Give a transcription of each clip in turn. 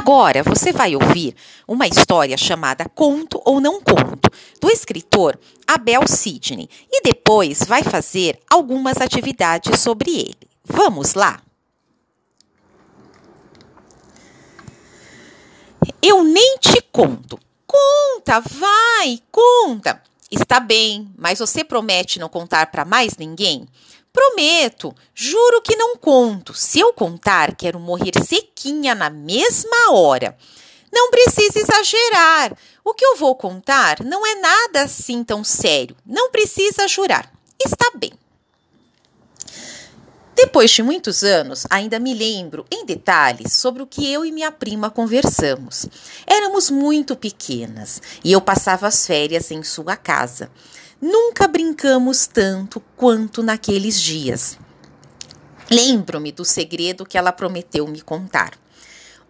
Agora você vai ouvir uma história chamada Conto ou Não Conto, do escritor Abel Sidney, e depois vai fazer algumas atividades sobre ele. Vamos lá? Eu nem te conto. Conta, vai, conta. Está bem, mas você promete não contar para mais ninguém? Prometo, juro que não conto. Se eu contar, quero morrer sequinha na mesma hora. Não precisa exagerar. O que eu vou contar não é nada assim tão sério. Não precisa jurar. Está bem. Depois de muitos anos, ainda me lembro em detalhes sobre o que eu e minha prima conversamos. Éramos muito pequenas e eu passava as férias em sua casa. Nunca brincamos tanto quanto naqueles dias. Lembro-me do segredo que ela prometeu me contar.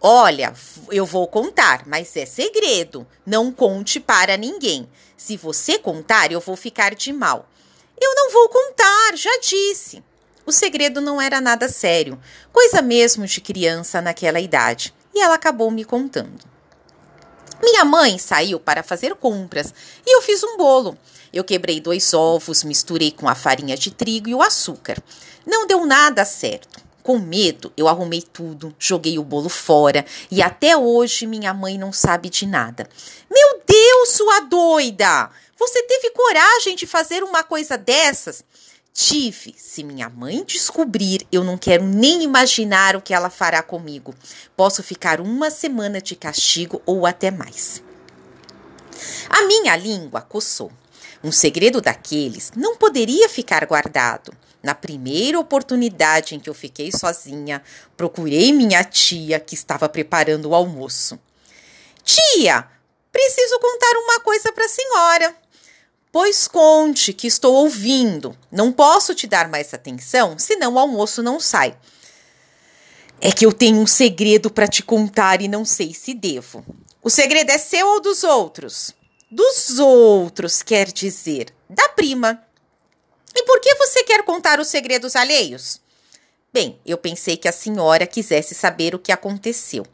Olha, eu vou contar, mas é segredo. Não conte para ninguém. Se você contar, eu vou ficar de mal. Eu não vou contar, já disse. O segredo não era nada sério, coisa mesmo de criança naquela idade, e ela acabou me contando. Minha mãe saiu para fazer compras e eu fiz um bolo. Eu quebrei dois ovos, misturei com a farinha de trigo e o açúcar. Não deu nada certo. Com medo, eu arrumei tudo, joguei o bolo fora e até hoje minha mãe não sabe de nada. Meu Deus, sua doida! Você teve coragem de fazer uma coisa dessas? Tive. Se minha mãe descobrir, eu não quero nem imaginar o que ela fará comigo. Posso ficar uma semana de castigo ou até mais. A minha língua coçou. Um segredo daqueles não poderia ficar guardado. Na primeira oportunidade em que eu fiquei sozinha, procurei minha tia que estava preparando o almoço. Tia, preciso contar uma coisa para a senhora. Pois conte que estou ouvindo. Não posso te dar mais atenção, senão o almoço não sai. É que eu tenho um segredo para te contar e não sei se devo. O segredo é seu ou dos outros? Dos outros, quer dizer, da prima. E por que você quer contar os segredos alheios? Bem, eu pensei que a senhora quisesse saber o que aconteceu.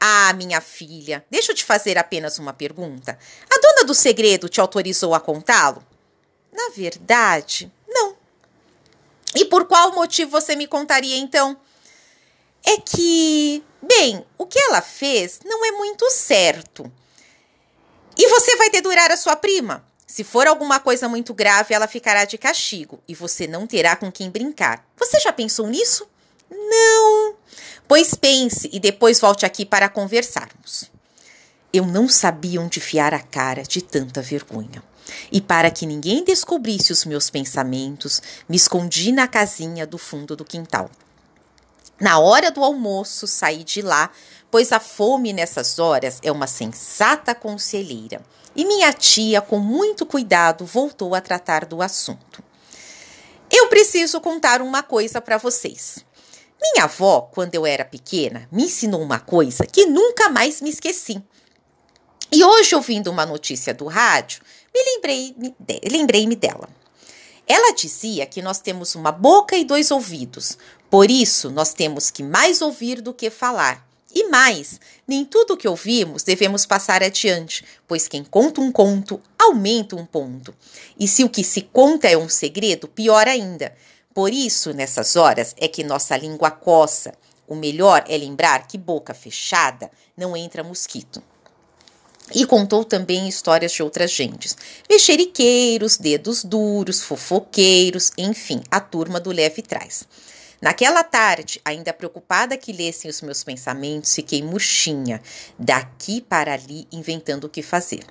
Ah, minha filha, deixa eu te fazer apenas uma pergunta. A dona do segredo te autorizou a contá-lo? Na verdade, não. E por qual motivo você me contaria então? É que, bem, o que ela fez não é muito certo. E você vai dedurar a sua prima. Se for alguma coisa muito grave, ela ficará de castigo e você não terá com quem brincar. Você já pensou nisso? Não. Pois pense e depois volte aqui para conversarmos. Eu não sabia onde fiar a cara de tanta vergonha. E para que ninguém descobrisse os meus pensamentos, me escondi na casinha do fundo do quintal. Na hora do almoço, saí de lá pois a fome nessas horas é uma sensata conselheira. E minha tia, com muito cuidado, voltou a tratar do assunto. Eu preciso contar uma coisa para vocês. Minha avó, quando eu era pequena, me ensinou uma coisa que nunca mais me esqueci. E hoje, ouvindo uma notícia do rádio, me lembrei-me lembrei dela. Ela dizia que nós temos uma boca e dois ouvidos, por isso nós temos que mais ouvir do que falar. E mais, nem tudo o que ouvimos devemos passar adiante, pois quem conta um conto aumenta um ponto. E se o que se conta é um segredo, pior ainda. Por isso, nessas horas, é que nossa língua coça. O melhor é lembrar que boca fechada não entra mosquito. E contou também histórias de outras gentes. Mexeriqueiros, dedos duros, fofoqueiros, enfim, a turma do leve trás. Naquela tarde, ainda preocupada que lessem os meus pensamentos, fiquei murchinha, daqui para ali, inventando o que fazer.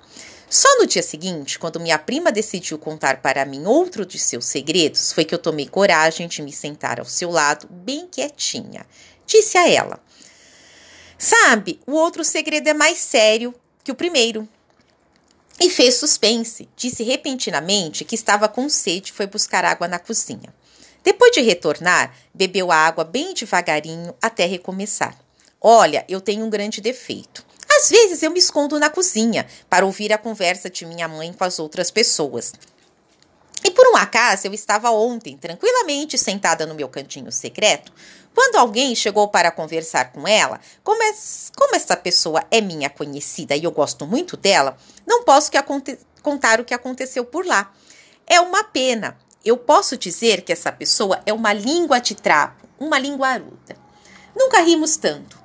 Só no dia seguinte, quando minha prima decidiu contar para mim outro de seus segredos, foi que eu tomei coragem de me sentar ao seu lado, bem quietinha. Disse a ela: Sabe, o outro segredo é mais sério que o primeiro. E fez suspense. Disse repentinamente que estava com sede e foi buscar água na cozinha. Depois de retornar, bebeu a água bem devagarinho até recomeçar. Olha, eu tenho um grande defeito. Às vezes eu me escondo na cozinha para ouvir a conversa de minha mãe com as outras pessoas. E por um acaso eu estava ontem tranquilamente sentada no meu cantinho secreto, quando alguém chegou para conversar com ela, como, como essa pessoa é minha conhecida e eu gosto muito dela, não posso que contar o que aconteceu por lá. É uma pena. Eu posso dizer que essa pessoa é uma língua de trapo, uma linguaruda. Nunca rimos tanto.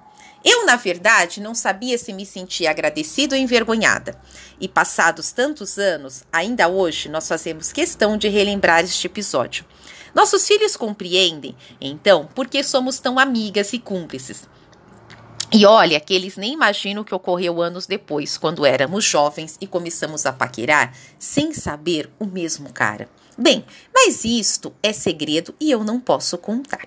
Eu, na verdade, não sabia se me sentia agradecida ou envergonhada. E passados tantos anos, ainda hoje, nós fazemos questão de relembrar este episódio. Nossos filhos compreendem, então, por que somos tão amigas e cúmplices. E olha que eles nem imaginam o que ocorreu anos depois, quando éramos jovens e começamos a paquerar sem saber o mesmo cara. Bem, mas isto é segredo e eu não posso contar.